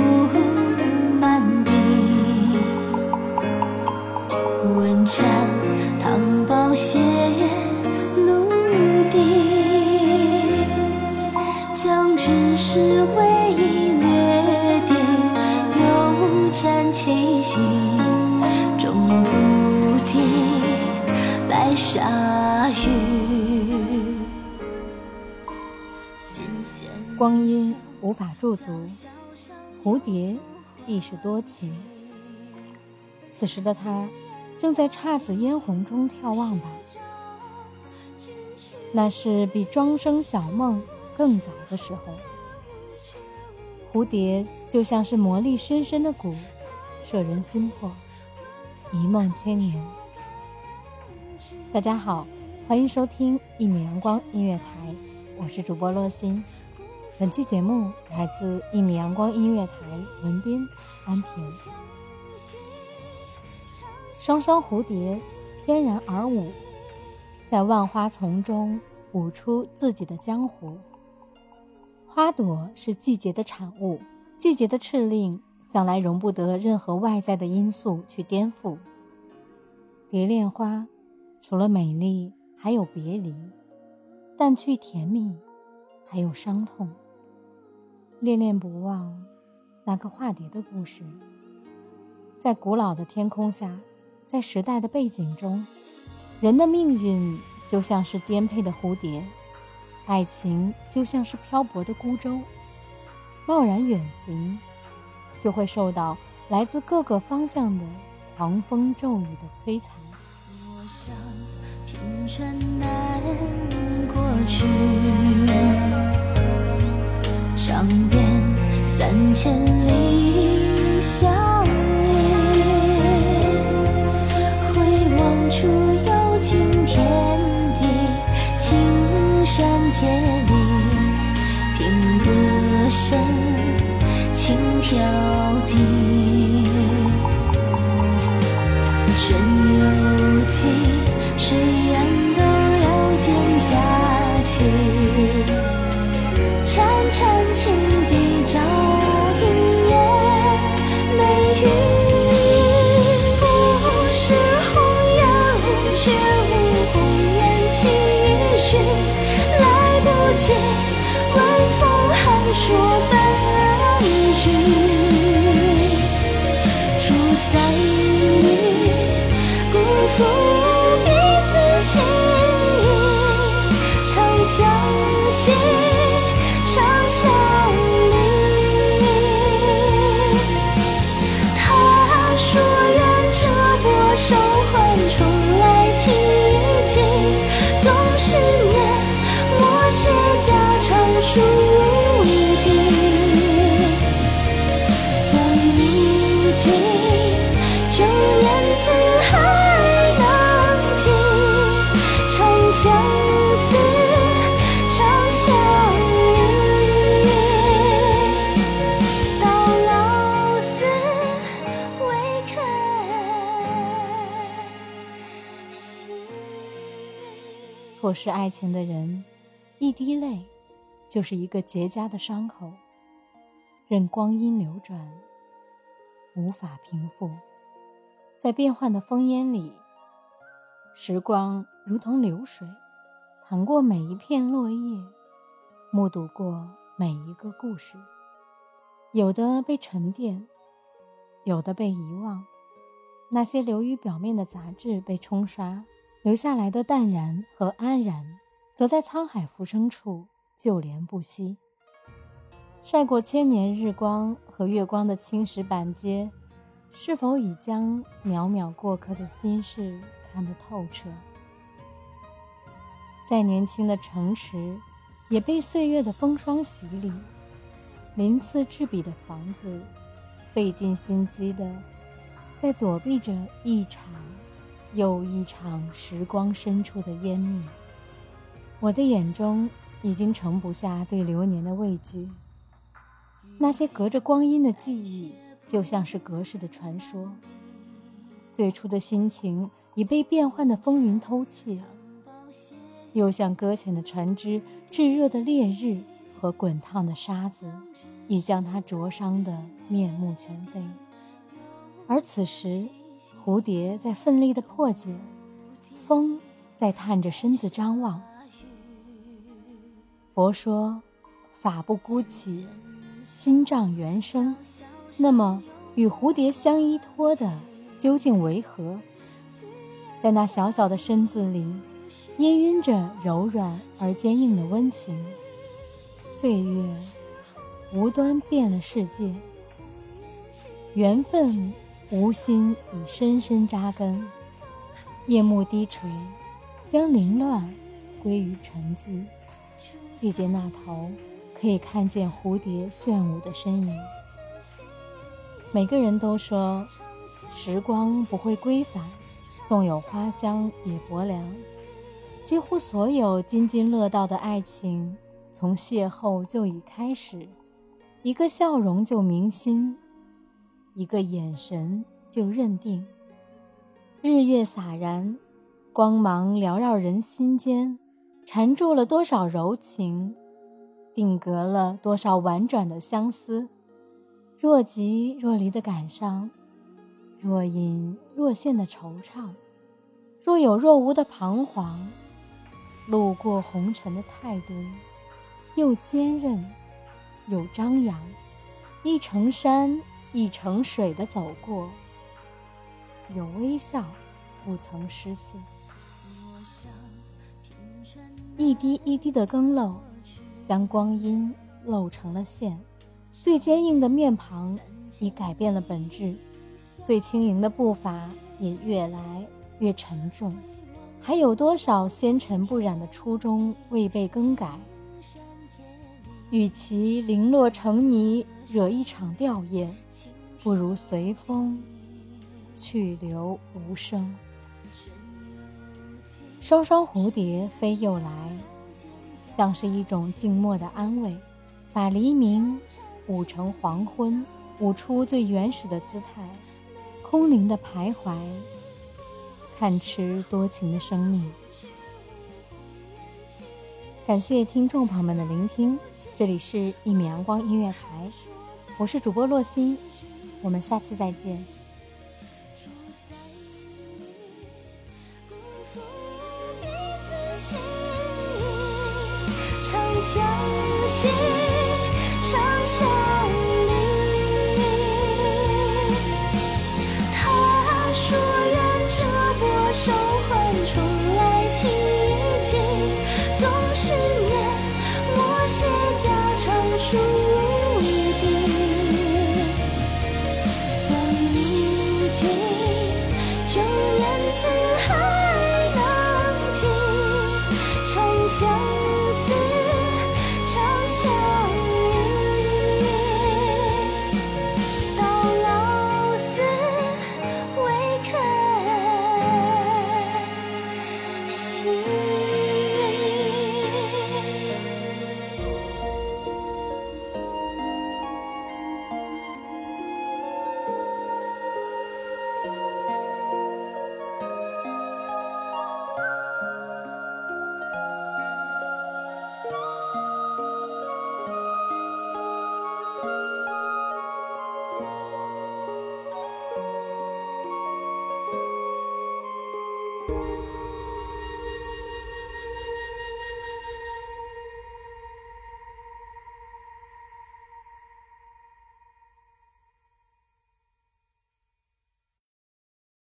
今白雪铺满地，问斩唐宝血陆地，将军是为掠地，又战七星，终不敌白沙雨。光阴无法驻足，蝴蝶亦是多情。此时的他，正在姹紫嫣红中眺望吧。那是比庄生晓梦更早的时候。蝴蝶就像是魔力深深的蛊，摄人心魄，一梦千年。大家好，欢迎收听一米阳光音乐台，我是主播洛心。本期节目来自一米阳光音乐台，文斌、安田。双双蝴蝶翩然而舞，在万花丛中舞出自己的江湖。花朵是季节的产物，季节的敕令向来容不得任何外在的因素去颠覆。蝶恋花，除了美丽，还有别离；淡去甜蜜，还有伤痛。恋恋不忘那个化蝶的故事，在古老的天空下，在时代的背景中，人的命运就像是颠沛的蝴蝶，爱情就像是漂泊的孤舟，贸然远行，就会受到来自各个方向的狂风骤雨的摧残。我想平川难过去。上边三千里相依，回望处有尽天地，青山接力，凭歌声轻挑剔。春有季，水岸都要见佳期。潺潺青笔照影，夜，美玉不是红颜，却无红颜几许？来不及，晚风寒说错失爱情的人，一滴泪就是一个结痂的伤口，任光阴流转，无法平复。在变幻的烽烟里，时光如同流水，淌过每一片落叶，目睹过每一个故事。有的被沉淀，有的被遗忘。那些流于表面的杂质被冲刷。留下来的淡然和安然，则在沧海浮生处旧怜不息。晒过千年日光和月光的青石板街，是否已将渺渺过客的心事看得透彻？再年轻的城池，也被岁月的风霜洗礼。鳞次栉比的房子，费尽心机的在躲避着一场。又一场时光深处的湮灭，我的眼中已经盛不下对流年的畏惧。那些隔着光阴的记忆，就像是隔世的传说。最初的心情已被变幻的风云偷窃，又像搁浅的船只、炙热的烈日和滚烫的沙子已将它灼伤得面目全非。而此时，蝴蝶在奋力地破茧，风在探着身子张望。佛说：“法不孤起，心障原生。”那么，与蝴蝶相依托的究竟为何？在那小小的身子里，氤氲着柔软而坚硬的温情。岁月无端变了世界，缘分无心已深深扎根。夜幕低垂，将凌乱归于沉寂。季节那头，可以看见蝴蝶炫舞的身影。每个人都说，时光不会归返，纵有花香也薄凉。几乎所有津津乐道的爱情，从邂逅就已开始，一个笑容就铭心，一个眼神就认定。日月洒然，光芒缭绕人心间，缠住了多少柔情，定格了多少婉转的相思。若即若离的感伤，若隐若现的惆怅，若有若无的彷徨，路过红尘的态度，又坚韧又张扬，一程山一程水的走过，有微笑，不曾失色。一滴一滴的更漏，将光阴漏成了线。最坚硬的面庞已改变了本质，最轻盈的步伐也越来越沉重。还有多少纤尘不染的初衷未被更改？与其零落成泥，惹一场吊唁，不如随风去留无声。双双蝴蝶飞又来，像是一种静默的安慰，把黎明。舞成黄昏，舞出最原始的姿态，空灵的徘徊，看痴多情的生命。感谢听众朋友们的聆听，这里是《一米阳光音乐台》，我是主播洛心，我们下期再见。相信，相信。